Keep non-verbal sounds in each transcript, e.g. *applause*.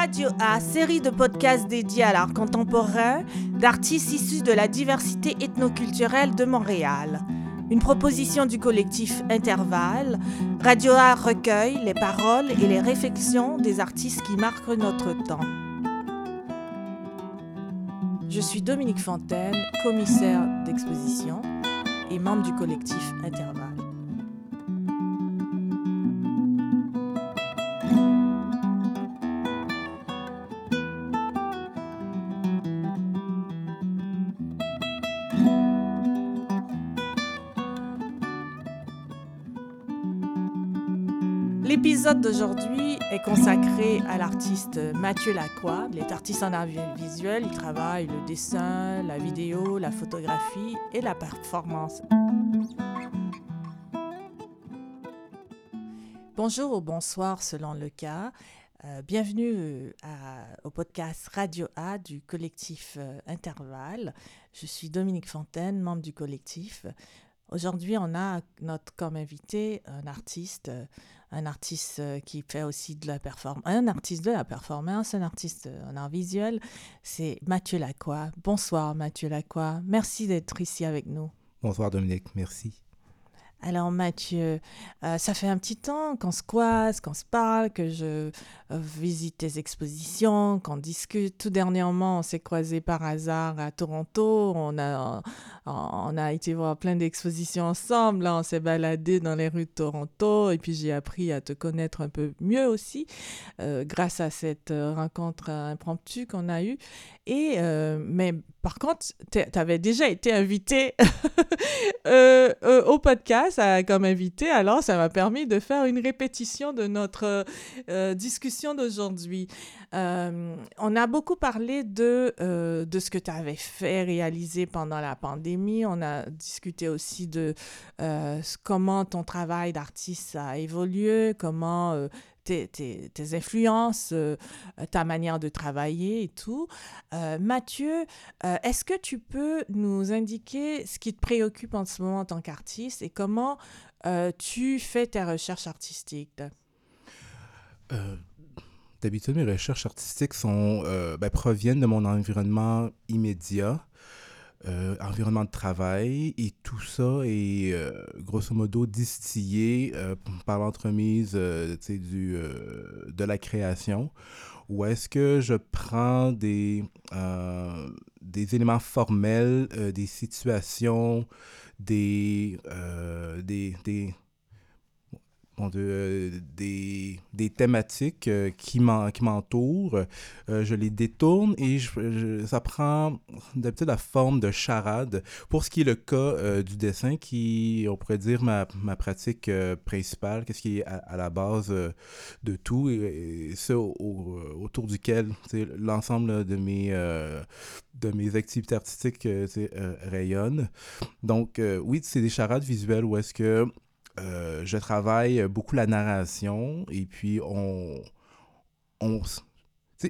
Radio A, série de podcasts dédiés à l'art contemporain d'artistes issus de la diversité ethnoculturelle de Montréal. Une proposition du collectif Intervalle, Radio A recueille les paroles et les réflexions des artistes qui marquent notre temps. Je suis Dominique Fontaine, commissaire d'exposition et membre du collectif Intervalle. L'épisode d'aujourd'hui est consacré à l'artiste Mathieu Lacroix. Il est artiste en art visuel. Il travaille le dessin, la vidéo, la photographie et la performance. Bonjour ou bonsoir selon le cas. Euh, bienvenue euh, au podcast Radio A du collectif euh, Intervalle. Je suis Dominique Fontaine, membre du collectif. Aujourd'hui, on a notre comme invité un artiste, un artiste euh, qui fait aussi de la performance, un artiste de la performance, un artiste en art visuel, c'est Mathieu Lacroix. Bonsoir Mathieu Lacroix, merci d'être ici avec nous. Bonsoir Dominique, merci. Alors Mathieu, euh, ça fait un petit temps qu'on se croise, qu'on se parle, que je euh, visite tes expositions, qu'on discute. Tout dernièrement, on s'est croisés par hasard à Toronto. On a, on a été voir plein d'expositions ensemble. On s'est baladé dans les rues de Toronto et puis j'ai appris à te connaître un peu mieux aussi euh, grâce à cette rencontre impromptue qu'on a eue. Et, mais par contre, tu avais déjà été invité *laughs* au podcast comme invité, alors ça m'a permis de faire une répétition de notre euh, discussion d'aujourd'hui. Euh, on a beaucoup parlé de, euh, de ce que tu avais fait, réaliser pendant la pandémie. On a discuté aussi de comment ton travail d'artiste a évolué, comment tes, influences, ta manière de travailler et tout. Mathieu, est-ce que tu peux nous indiquer ce qui te préoccupe en ce moment en tant qu'artiste et comment tu fais tes recherches artistiques? D'habitude, mes recherches artistiques sont, ben, proviennent de mon environnement immédiat. Euh, environnement de travail et tout ça est euh, grosso modo distillé euh, par l'entremise du de la création ou est-ce que je prends des, des éléments formels, des situations, des, des, des, de, des, des, thématiques euh, qui m'entourent. Euh, je les détourne et ça prend d'habitude la forme de charade. Pour ce qui est le cas euh, du dessin, qui, on pourrait dire, ma, ma pratique principale, qu'est-ce qui est à, la base de tout, et, ce autour duquel l'ensemble de mes, de mes activités artistiques rayonnent. Donc, oui, c'est des charades visuelles où est-ce que euh, je travaille beaucoup la narration et puis on, on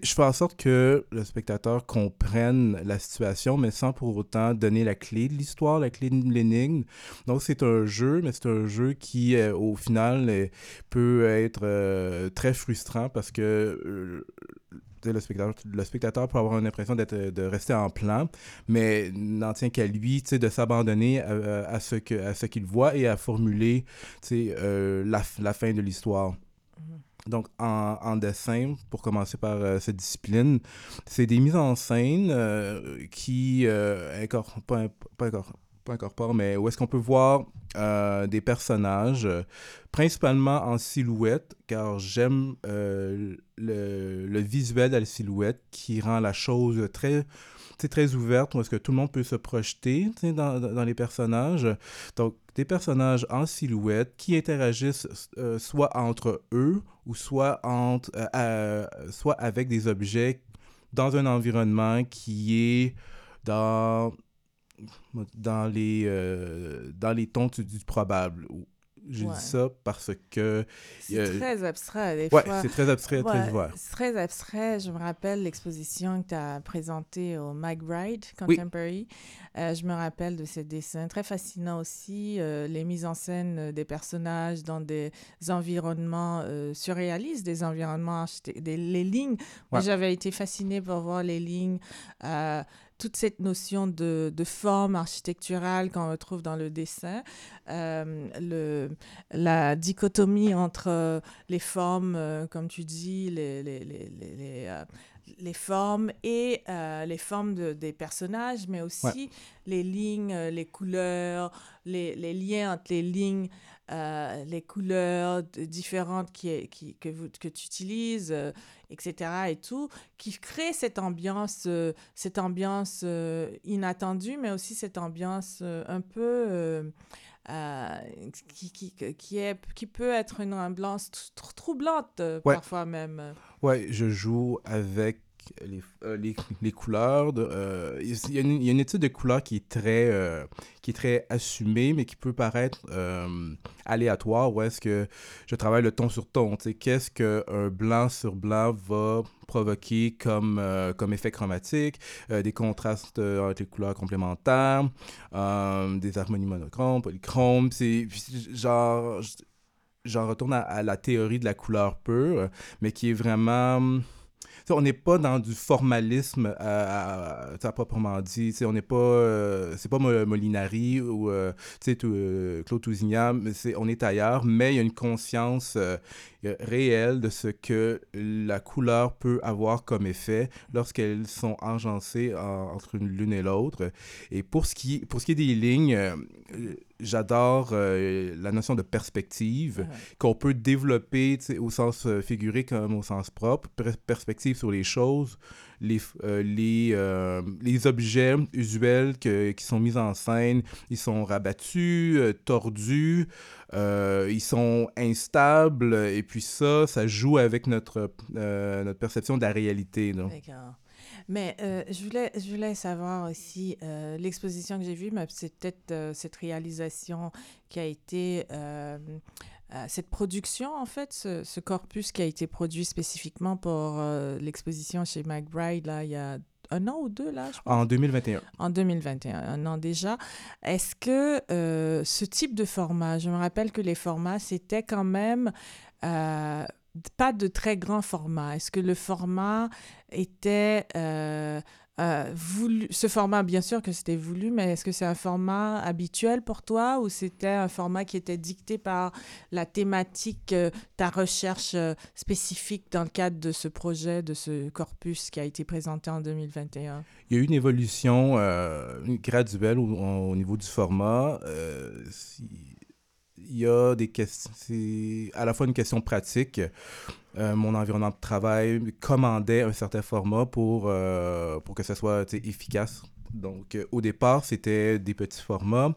je fais en sorte que le spectateur comprenne la situation, mais sans pour autant donner la clé de l'histoire, la clé de l'énigme. Donc, c'est un jeu, mais c'est un jeu qui, euh, au final, peut être très frustrant parce que le spectateur, le spectateur peut avoir l'impression d'être de rester en plan, mais n'en tient qu'à lui de s'abandonner à, à, ce que à ce qu'il voit et à formuler euh, la, la, fin de l'histoire. Mm-hmm. Donc, en, en, dessin, pour commencer par euh, cette discipline, c'est des mises en scène euh, qui euh, pas, pas, pas incorporent, mais où est-ce qu'on peut voir euh, des personnages, euh, principalement en silhouette, car j'aime euh, le, visuel de la silhouette qui rend la chose très très ouverte, où est-ce que tout le monde peut se projeter dans, les personnages. Donc, des personnages en silhouette qui interagissent soit entre eux ou soit avec des objets dans un environnement qui est dans dans les, euh, dans les tons du, probable. Je dis ça parce que... C'est très abstrait, des ouais, c'est très abstrait, très ouvert. C'est très abstrait. Je me rappelle l'exposition que tu as présentée au McBride Contemporary. Euh, je me rappelle de ces dessins très fascinants aussi, euh, les mises en scène des personnages dans des environnements euh, surréalistes, des environnements, des, les lignes. Moi, j'avais été fascinée pour voir les lignes toute cette notion de, forme architecturale qu'on retrouve dans le dessin, euh, la dichotomie entre les formes, euh, comme tu dis, les, euh, les formes et les formes de, des personnages, mais aussi les lignes, les couleurs, les, liens entre les lignes. Euh, les couleurs différentes qui, qui, que, vous, que tu utilises, euh, etc. et tout, qui crée cette ambiance, euh, cette ambiance inattendue, mais aussi cette ambiance un peu... qui, qui, qui, est, qui peut être une ambiance troublante, parfois même. Ouais, je joue avec les, euh, les, les, couleurs. De, euh, il, y a une, il, y a une, étude de couleurs qui est très, euh, qui est très assumée, mais qui peut paraître aléatoire. Où est-ce que je travaille le ton sur ton? Qu'est-ce qu'un blanc sur blanc va provoquer comme, comme effet chromatique? des contrastes entre les couleurs complémentaires, des harmonies monochromes, polychromes. C'est genre... J'en retourne à, la théorie de la couleur pure, mais qui est vraiment on n'est pas dans du formalisme à, proprement dit. on n'est pas. Euh, c'est pas Molinari ou euh, euh, Claude Tousignan, on est ailleurs, mais il y a une conscience réelle de ce que la couleur peut avoir comme effet lorsqu'elles sont agencées entre l'une et l'autre. Et pour ce, qui, pour ce qui est des lignes, j'adore la notion de perspective qu'on peut développer au sens figuré comme au sens propre. perspective sur les choses, les, euh, les, euh, les objets usuels que, qui sont mis en scène, ils sont rabattus, euh, tordus, ils sont instables, et puis ça, ça joue avec notre, notre perception de la réalité. D'accord. Mais je, voulais, je voulais savoir aussi, l'exposition que j'ai vue, c'est peut-être cette réalisation qui a été euh, cette production, en fait, ce, corpus qui a été produit spécifiquement pour euh, l'exposition chez McBride, là, il y a un an ou deux, là, je pense. En 2021. En 2021, un an déjà. Est-ce que euh, ce type de format, je me rappelle que les formats, c'était quand même pas de très grand format. Est-ce que le format était euh, voulu, ce format, bien sûr que c'était voulu, mais est-ce que c'est un format habituel pour toi ou c'était un format qui était dicté par la thématique, euh, ta recherche euh, spécifique dans le cadre de ce projet, de ce corpus qui a été présenté en 2021? Il y a eu une évolution graduelle au, niveau du format. Il y a des questions, c'est à la fois une question pratique. Euh, mon environnement de travail commandait un certain format pour, euh, pour que ça soit efficace. Donc, euh, au départ, c'était des petits formats.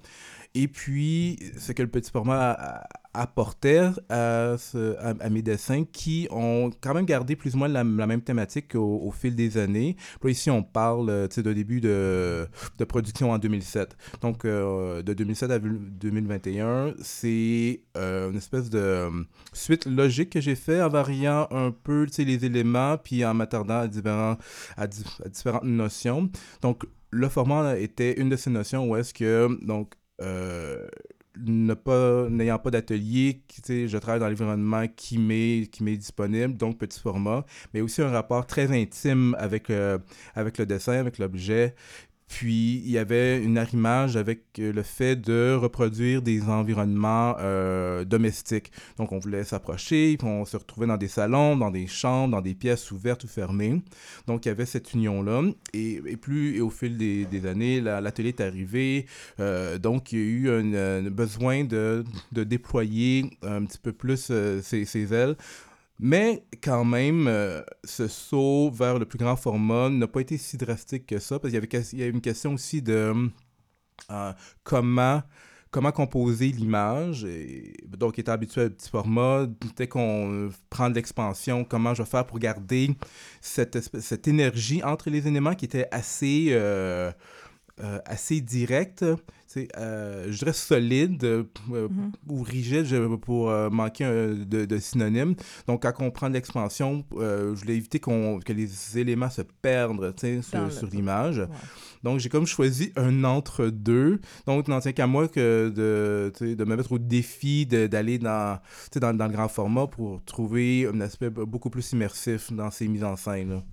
Et puis, ce que le petit format apportait à, à, mes dessins qui ont quand même gardé plus ou moins la, même thématique au, fil des années. Puis ici, on parle d'un début de, de, production en 2007. Donc, de 2007 à 2021, c'est une espèce de suite logique que j'ai fait en variant un peu les éléments puis en m'attardant à, différents, à différentes notions. Donc, le format était une de ces notions où est-ce que, donc, euh, n'ayant pas d'atelier, je travaille dans l'environnement qui m'est qui m'est disponible, donc petit format, mais aussi un rapport très intime avec euh, avec le dessin, avec l'objet, puis, il y avait une arrimage avec euh, le fait de reproduire des environnements euh, domestiques. Donc, on voulait s'approcher, puis on se retrouvait dans des salons, dans des chambres, dans des pièces ouvertes ou fermées. Donc, il y avait cette union-là. Et, plus, au fil des, années, l'atelier est arrivé. Euh, donc, il y a eu un, besoin de, déployer un petit peu plus ses ailes mais quand même, euh, ce saut vers le plus grand format n'a pas été si drastique que ça, parce qu'il y avait, il y avait une question aussi de euh, comment, comment composer l'image. Donc, étant habitué à petit format, dès qu'on prend de l'expansion, comment je vais faire pour garder cette, cette énergie entre les éléments qui était assez... Euh, assez direct. Euh, je dirais solide euh, Mhm. ou rigide pour euh, manquer de, de synonyme. Donc, quand on prend de l'expansion, euh, je voulais éviter qu'on, que les éléments se perdent sur, sur l'image. Ouais. Donc, j'ai comme choisi un entre-deux. Donc, il n'en tient qu'à moi que de, de me mettre au défi de- d'aller dans, dans, dans le grand format pour trouver un aspect beaucoup plus immersif dans ces mises en scène. là.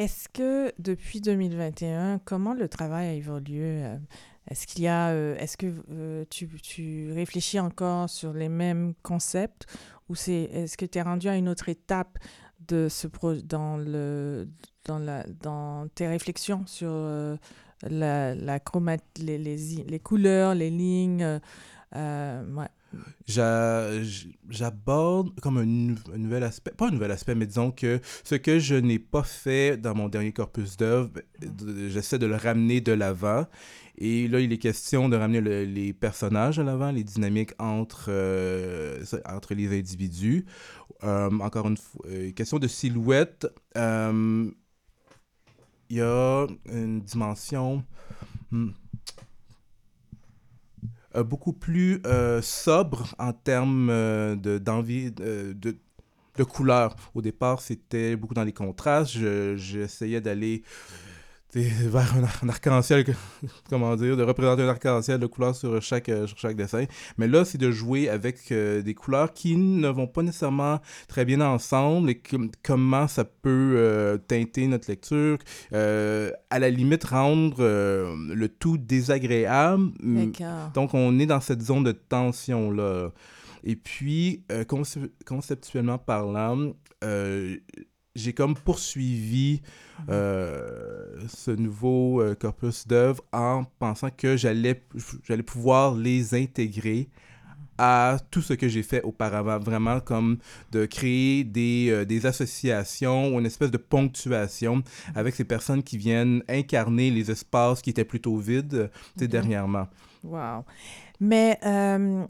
Est-ce que depuis 2021, comment le travail a évolué? euh, Est-ce qu'il y a, euh, est-ce que euh, tu, tu réfléchis encore sur les mêmes concepts? Ou c'est, est-ce que tu es rendu à une autre étape de ce pro dans le, dans la, dans tes réflexions sur la, la chromat, les, les, les couleurs, les lignes? ouais. J'aborde comme un, nou- un nouvel aspect, pas un nouvel aspect, mais disons que ce que je n'ai pas fait dans mon dernier corpus d'œuvres, ben, j'essaie de le ramener de l'avant. Et là, il est question de ramener le- les personnages à l'avant, les dynamiques entre, euh, entre les individus. Euh, encore une fois, euh, question de silhouette. Il y a une dimension. hmm, beaucoup plus euh, sobre en termes euh, de, d'envie, euh, de, de couleurs. Au départ, c'était beaucoup dans les contrastes. Je- j'essayais d'aller *laughs* vers un, ar- un arc-en-ciel, *laughs* comment dire, de représenter un arc-en-ciel de couleurs sur chaque, euh, sur chaque dessin. Mais là, c'est de jouer avec euh, des couleurs qui ne vont pas nécessairement très bien ensemble et com- comment ça peut euh, teinter notre lecture. Euh, à la limite, rendre le tout désagréable. m- D'accord. donc, on est dans cette zone de tension-là. Et puis, concep- conceptuellement parlant, euh, j'ai comme poursuivi euh, ce nouveau euh, corpus d'œuvres en pensant que j'allais j'allais pouvoir les intégrer à tout ce que j'ai fait auparavant, vraiment comme de créer des, euh, des associations ou une espèce de ponctuation avec ces personnes qui viennent incarner les espaces qui étaient plutôt vides tu sais, Ok. dernièrement. Wow. Mais euh,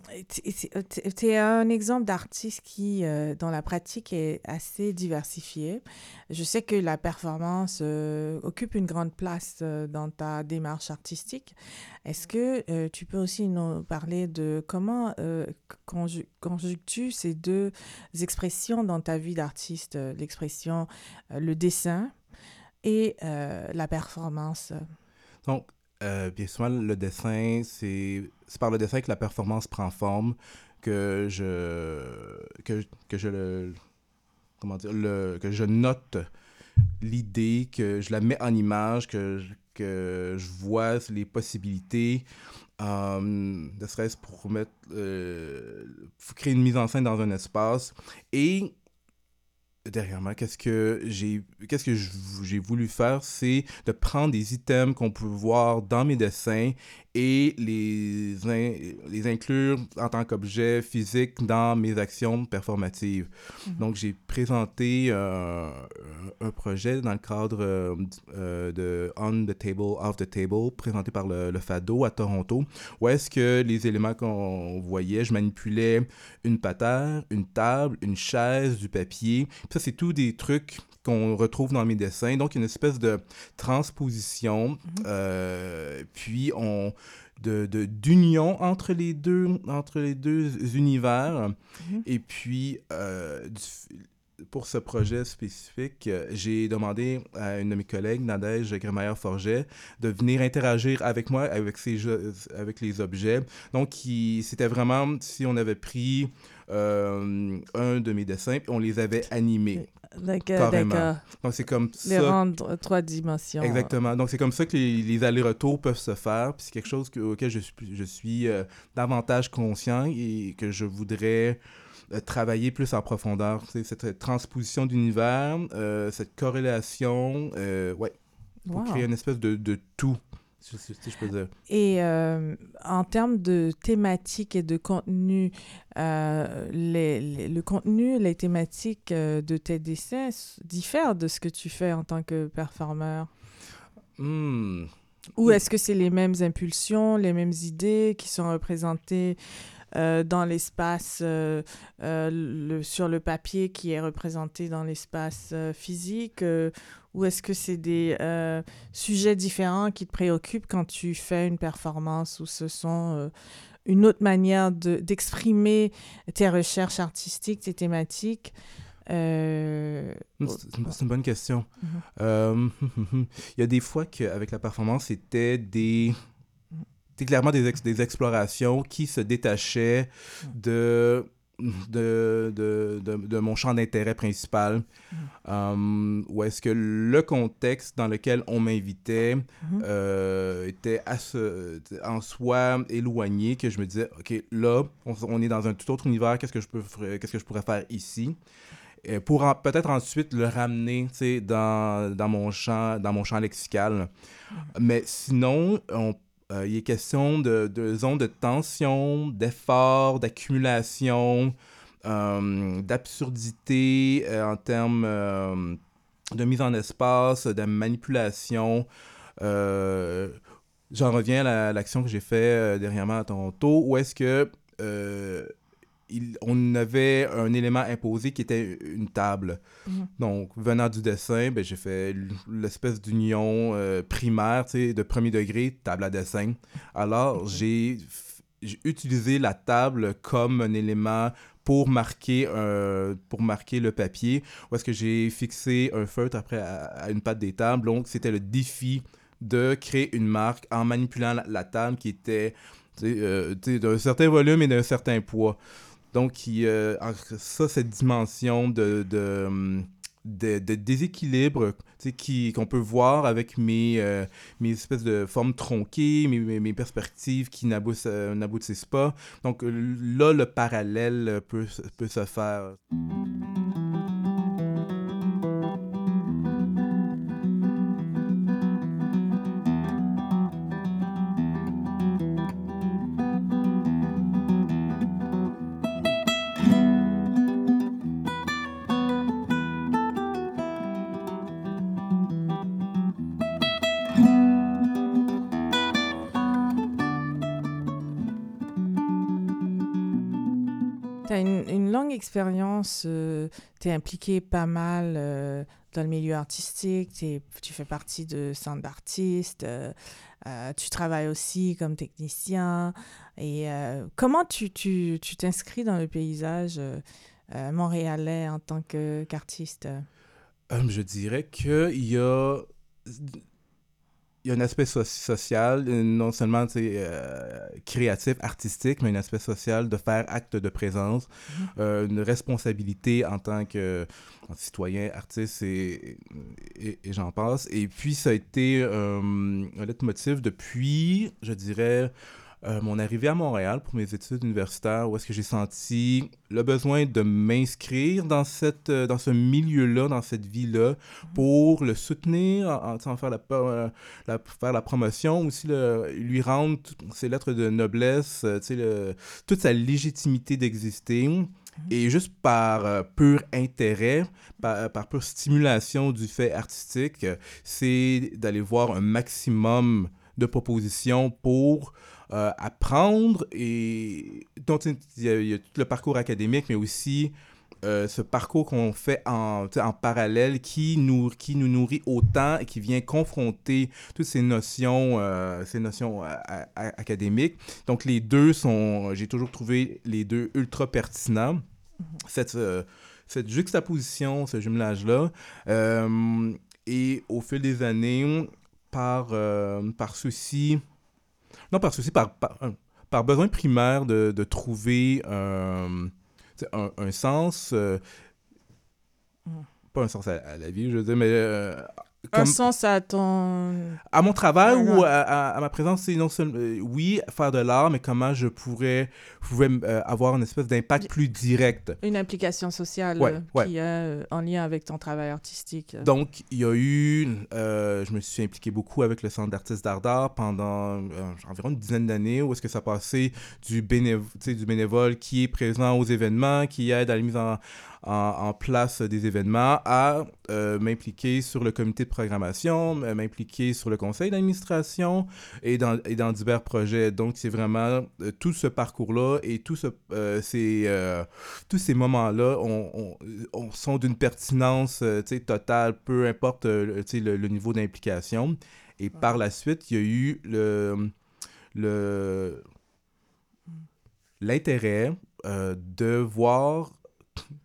tu es un exemple d'artiste qui, euh, dans la pratique, est assez diversifié. Je sais que la performance euh, occupe une grande place euh, dans ta démarche artistique. Est-ce que tu peux aussi nous parler de comment conju- conjugues-tu ces deux expressions dans ta vie d'artiste, l'expression, le dessin et la performance? Euh, bien souvent, le dessin, c'est par le dessin que la performance prend forme, que je, que, que je le, comment dire, le, que je note l'idée, que je la mets en image, que, que je vois les possibilités, euh, ne serait-ce pour mettre, euh, créer une mise en scène dans un espace. Et derrière moi, qu'est-ce que j'ai qu'est-ce que j'ai voulu faire, c'est de prendre des items qu'on peut voir dans mes dessins et les, in- les inclure en tant qu'objet physique dans mes actions performatives. Mhm. Donc, j'ai présenté euh, un projet dans le cadre euh, euh, de On the Table, Off the Table, présenté par le, le FADO à Toronto, où est-ce que les éléments qu'on voyait, je manipulais une patère, une table, une chaise, du papier. Puis ça, c'est tout des trucs qu'on retrouve dans mes dessins. Donc, une espèce de transposition. euh, puis, on de de- d'union entre les deux entre les deux univers Mhm. et puis euh, du- pour ce projet spécifique, euh, j'ai demandé à une de mes collègues, Nadège Grémaillère-Forget, de venir interagir avec moi, avec, ces jeux, avec les objets. Donc, c'était vraiment si on avait pris un de mes dessins, puis on les avait animés. D'accord. Donc, c'est comme Les ça. rendre trois dimensions. Exactement. Donc, c'est comme ça que les, les allers-retours peuvent se faire. Puis c'est quelque chose que- auquel je suis, je suis euh, davantage conscient et que je voudrais euh, travailler plus en profondeur. C'est cette transposition d'univers, euh, cette corrélation, euh, ouais, pour Wow. créer une espèce de, de tout, si, si- si je peux dire. Et euh, en termes de thématiques et de contenu, euh, les, les- le contenu, les thématiques euh, de tes dessins diffèrent de ce que tu fais en tant que performeur? Hmm. Ou est-ce que c'est les mêmes impulsions, les mêmes idées qui sont représentées euh, dans l'espace, euh, euh, le, sur le papier qui est représenté dans l'espace physique Ou est-ce que c'est des sujets différents qui te préoccupent quand tu fais une performance ou ce sont une autre manière d'exprimer tes recherches artistiques, tes thématiques c'est une bonne question. Mm-hmm. *laughs* il y a des fois qu'avec la performance, c'était des c'était clairement des, des explorations qui se détachaient de de, de, de, mon champ d'intérêt principal, mm. um, où est-ce que le contexte dans lequel on m'invitait mm-hmm. euh, était à en soi éloigné, que je me disais, OK, là, on, est dans un tout autre univers, qu'est-ce que je, peux, qu'est-ce que je pourrais faire ici? Et pour peut-être ensuite le ramener dans, dans, mon champ, dans mon champ lexical. Mm. Mais sinon, on euh, il est question de, zones de tension, d'effort, d'accumulation, euh, d'absurdité euh, en termes de mise en espace, de manipulation. J'en reviens à l'action que j'ai faite dernièrement à Toronto, où est-ce que on avait un élément imposé qui était une table. Mhm. Donc, venant du dessin, ben, j'ai fait l'espèce d'union euh, primaire, de premier degré, table à dessin. Alors, j'ai utilisé la table comme un élément pour marquer, pour marquer le papier, où est-ce que j'ai fixé un feutre après à, une patte des tables? Donc, c'était le défi de créer une marque en manipulant la, table qui était euh, d'un certain volume et d'un certain poids. Donc, il, euh, ça, cette dimension de, de, de, déséquilibre qu'on peut voir avec mes, euh, mes espèces de formes tronquées, mes, perspectives qui euh, n'aboutissent pas. Donc, là, le parallèle peut, peut se faire. Expérience, euh, tu es impliqué pas mal euh, dans le milieu artistique, tu fais partie de centre d'artistes, euh, tu travailles aussi comme technicien. Et comment tu t'inscris tu, dans le paysage montréalais en tant qu'artiste? Je dirais qu'il y a il y a un aspect social, non seulement euh, créatif, artistique, mais un aspect social de faire acte de présence, mm-hmm. euh, une responsabilité en tant que citoyen, artiste et, et, j'en passe. Et puis, ça a été euh, un leitmotiv depuis, je dirais, euh, mon arrivée à Montréal pour mes études universitaires, où est-ce que j'ai senti le besoin de m'inscrire dans, cette, euh, dans ce milieu-là, dans cette vie-là, pour le soutenir, en, en faire, la, euh, la, faire la promotion, aussi le, lui rendre ses lettres de noblesse, le, toute sa légitimité d'exister. Mhm. Et juste par pur intérêt, par, par pure stimulation du fait artistique, c'est d'aller voir un maximum de propositions pour euh, apprendre et donc il y, a, tout le parcours académique mais aussi euh, ce parcours qu'on fait en, en parallèle qui nous, qui nous nourrit autant et qui vient confronter toutes ces notions, euh, ces notions académiques. Donc les deux sont, j'ai toujours trouvé les deux ultra pertinents. Mm-hmm. Cette, cette juxtaposition, ce jumelage-là. et au fil des années, par, par souci non, parce que c'est par, par, besoin primaire de, de trouver un, un, sens. Euh, mm. Pas un sens à, la vie, je veux dire, mais un sens à ton... À mon travail ou à, ma présence, c'est non seulement... Euh, oui, faire de l'art, mais comment je pourrais pouvais, euh, avoir une espèce d'impact plus direct. Une implication sociale euh, qui est en lien avec ton travail artistique. Donc, il y a eu... je me suis impliqué beaucoup avec le Centre d'artistes d'art d'art pendant environ une dizaine d'années, où est-ce que ça passait du, du bénévole qui est présent aux événements, qui aide à la mise en, en, place des événements à m'impliquer sur le comité de programmation, m'impliquer sur le conseil d'administration et dans, et dans divers projets. Donc, c'est vraiment tout ce parcours-là et tout ce, ces, tous ces moments-là on, on, sont d'une pertinence totale, peu importe le, le, niveau d'implication. Et par la suite, il y a eu le, le, l'intérêt euh, de voir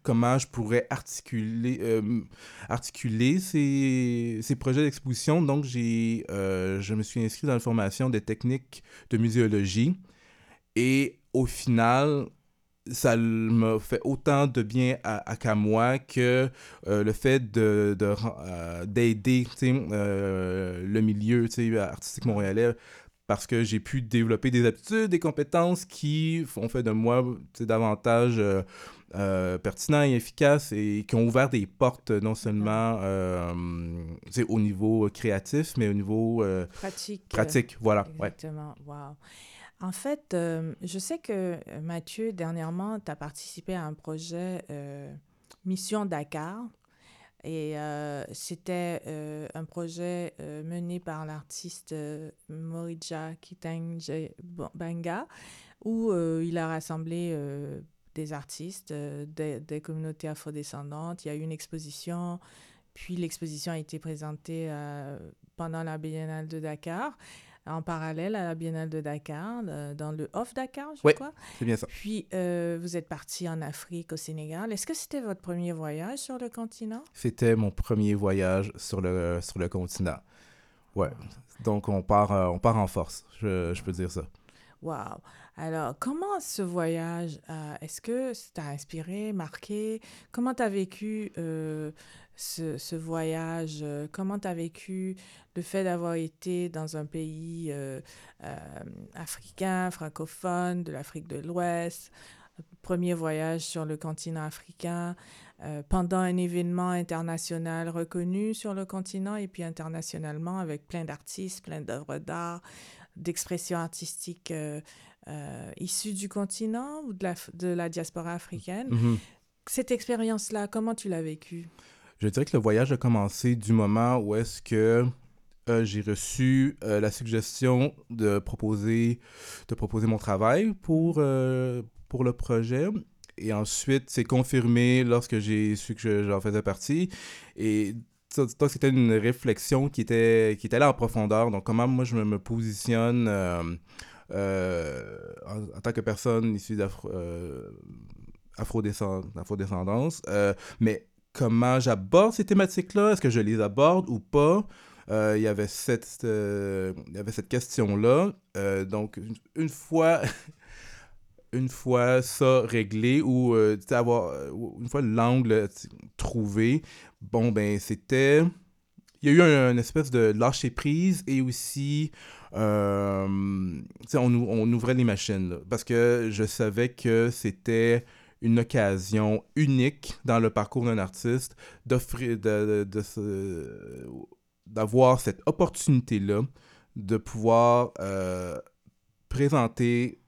comment je pourrais articuler, euh, articuler ces, ces projets d'exposition. Donc, euh, je me suis inscrit dans la formation des techniques de muséologie. Et au final, ça m'a fait autant de bien à, qu'à moi que le fait de, d'aider le milieu artistique montréalais parce que j'ai pu développer des aptitudes, des compétences qui ont fait de moi davantage euh, euh, pertinent et efficace et qui ont ouvert des portes non seulement euh, au niveau créatif, mais au niveau pratique. Pratique, voilà. Exactement, wow. En fait, je sais que Mathieu, dernièrement, tu as participé à un projet Mission Dakar. Et euh, c'était euh, un projet euh, mené par l'artiste Morija Kitenge Banga, où il a rassemblé des artistes des, des, communautés afrodescendantes. Il y a eu une exposition, puis l'exposition a été présentée pendant la Biennale de Dakar en parallèle à la Biennale de Dakar, dans le Off Dakar, je crois. c'est bien ça. Puis, euh, vous êtes parti en Afrique, au Sénégal. Est-ce que c'était votre premier voyage sur le continent? C'était mon premier voyage sur le, sur le continent. Ouais. Donc, on part, euh, on part en force, je, je peux dire ça. Wow. Alors, comment ce voyage, euh, est-ce que ça t'a inspiré, marqué? Comment tu as vécu ce, ce, voyage? Comment tu as vécu le fait d'avoir été dans un pays euh, euh, africain, francophone, de l'Afrique de l'Ouest, premier voyage sur le continent africain, euh, pendant un événement international reconnu sur le continent et puis internationalement avec plein d'artistes, plein d'œuvres d'art, d'expressions artistiques issues du continent ou de la, de la diaspora africaine. Mm-hmm. Cette expérience-là, comment tu l'as vécue? Je dirais que le voyage a commencé du moment où est-ce que euh, j'ai reçu euh, la suggestion de proposer, de proposer mon travail pour, euh, pour le projet. Et ensuite, c'est confirmé lorsque j'ai su que j'en faisais partie. Et donc, c'était une réflexion qui était, qui était là en profondeur. Donc, comment moi, je me, positionne en, tant que personne issue d'afro-descendance. mais comment j'aborde ces thématiques-là? Est-ce que je les aborde ou pas? Euh, il y avait cette, euh, y cette question-là. Euh, donc, une, fois... *laughs* une fois ça réglé ou avoir une fois l'angle trouvé, bon ben c'était il y a eu une espèce de lâcher prise et aussi on, on, ouvrait les machines parce que je savais que c'était une occasion unique dans le parcours d'un artiste d'offrir de, d'avoir cette opportunité-là de pouvoir euh, présenter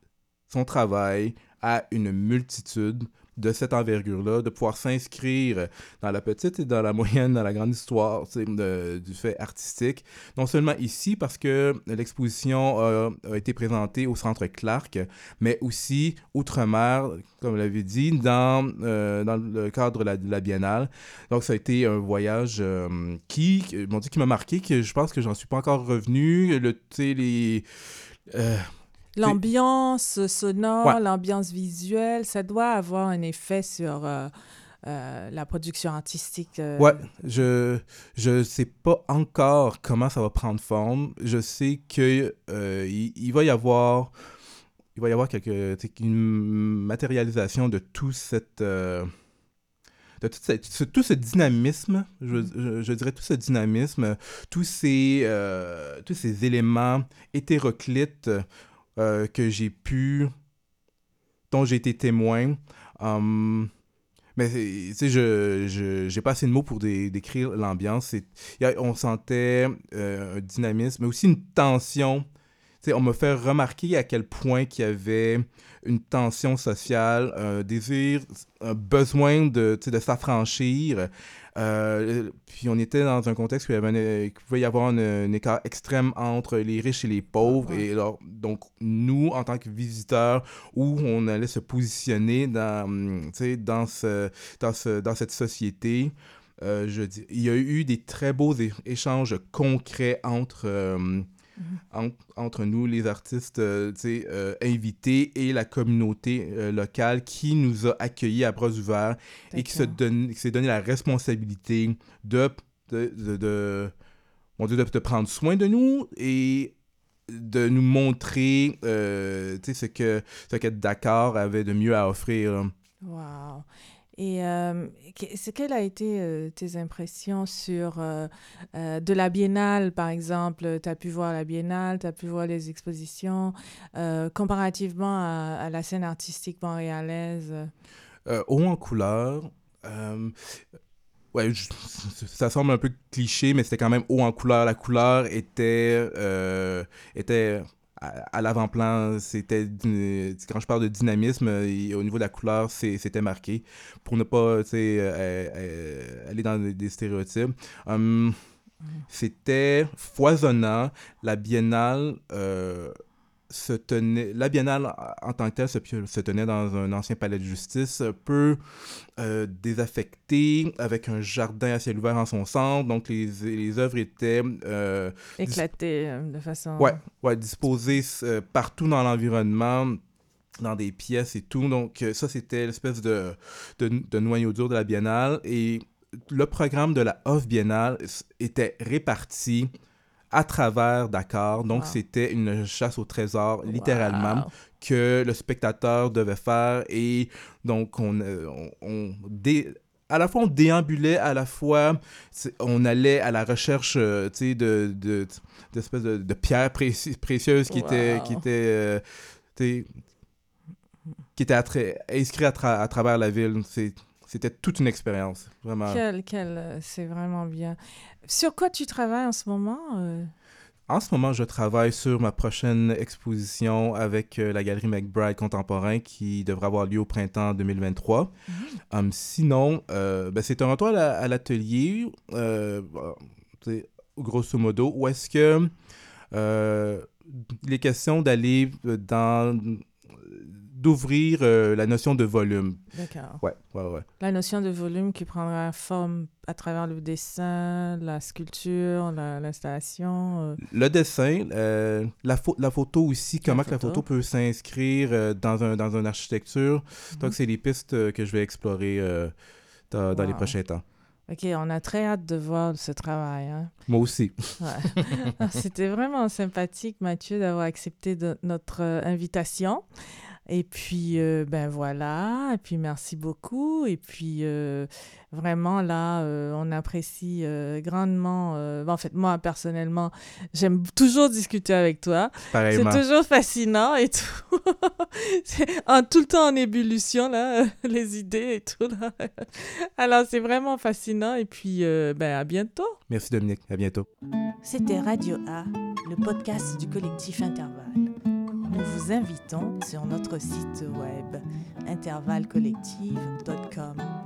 son travail à une multitude de cette envergure-là, de pouvoir s'inscrire dans la petite et dans la *laughs* moyenne, dans la grande histoire du fait artistique. Non seulement ici, parce que l'exposition a, été présentée au Centre Clark, mais aussi outre-mer, comme vous l'avez dit, dans, euh, dans le cadre de la, Biennale. Donc, ça a été un voyage euh, qui, m'ont dit, qui m'a marqué, que je pense que j'en suis pas encore revenu. Le, les... Euh, L'ambiance sonore, l'ambiance visuelle, ça doit avoir un effet sur euh, euh, la production artistique. Euh. Ouais, je je sais pas encore comment ça va prendre forme. Je sais que il, va y avoir il va y avoir quelque une matérialisation de tout cette de tout, ce, tout ce dynamisme, je, je, dirais tout ce dynamisme, tous ces, tous ces éléments hétéroclites euh, que j'ai pu, dont j'ai été témoin. Um, mais tu sais, je n'ai pas assez de mots pour décrire l'ambiance. On sentait euh, un dynamisme, mais aussi une tension on m'a fait remarquer à quel point qu'il y avait une tension sociale, un désir, un besoin de, de s'affranchir. Euh, puis on était dans un contexte où il, y avait pouvait y avoir un, écart extrême entre les riches et les pauvres. Et alors, donc, nous, en tant que visiteurs, où on allait se positionner dans, dans, ce, dans, ce, dans cette société, euh, je dis, il y a eu des très beaux échanges concrets entre, euh, Entre nous, les artistes euh, euh, invités et la communauté euh, locale qui nous a accueillis à bras ouverts et qui s'est donné, donné la responsabilité de, de, de, de, de, prendre soin de nous et de nous montrer ce que, ce que Dakar avait de mieux à offrir. Wow. Et euh, quelles ont été euh, tes impressions sur euh, euh, de la biennale, par exemple? Tu as pu voir la biennale, tu as pu voir les expositions, comparativement à, la scène artistique montréalaise? Haut en couleur. Ouais, ça semble un peu cliché, mais c'était quand même haut en couleur. La couleur était, était à, l'avant-plan, c'était quand je parle de dynamisme, au niveau de la couleur, c'était marqué pour ne pas euh, euh, euh, aller dans des stéréotypes. Hum, c'était foisonnant. La biennale se tenait, la biennale en tant que telle se, tenait dans un ancien palais de justice, peu euh, désaffecté, avec un jardin à ciel ouvert en son centre. Donc les, les œuvres étaient... Euh, Éclatées euh, de façon... Ouais, ouais disposées partout dans l'environnement dans des pièces et tout. Donc ça, c'était l'espèce de, de, de, noyau dur de la biennale. Et le programme de la Off Biennale était réparti à travers Dakar. Donc, c'était une chasse au trésor, littéralement, que le spectateur devait faire. Et donc, on, euh, on, à la fois, on déambulait, à la fois, on allait à la recherche euh, de, de, d'espèces de, de, pierres précieuses qui étaient, qui étaient, euh, qui étaient inscrites à, à, travers la ville. C'était toute une expérience, vraiment. Quel, quel, c'est vraiment bien. Sur quoi tu travailles en ce moment euh? En ce moment, je travaille sur ma prochaine exposition avec euh, la Galerie McBride Contemporain qui devrait avoir lieu au printemps 2023. Mhm. Hum, sinon, euh, ben, c'est un retour à l'atelier, grosso modo, où est-ce que il est question d'aller dans d'ouvrir euh, la notion de volume. D'accord. Ouais, ouais, ouais. La notion de volume qui prendra forme à travers le dessin, la sculpture, l'installation. Euh. Le dessin, euh, la, la photo aussi, comment la photo, peut s'inscrire dans, un, dans une architecture. Donc, mhm. c'est les pistes que je vais explorer dans, dans les prochains temps. OK, on a très hâte de voir ce travail. Hein. Moi aussi. *laughs* C'était vraiment sympathique, Mathieu, d'avoir accepté de notre invitation. Et puis, euh, ben voilà. Et puis, merci beaucoup. Et puis, euh, vraiment, là, euh, on apprécie grandement. Ben, en fait, moi, personnellement, j'aime toujours discuter avec toi. C'est toujours fascinant et tout. *laughs* en, tout le temps en ébullition, là, *laughs* les idées et tout. Là. *laughs* Alors, c'est vraiment fascinant. Et puis, ben, à bientôt. Merci, Dominique. À bientôt. C'était Radio A, le podcast du collectif Intervalle nous vous invitons sur notre site web intervallecollective.com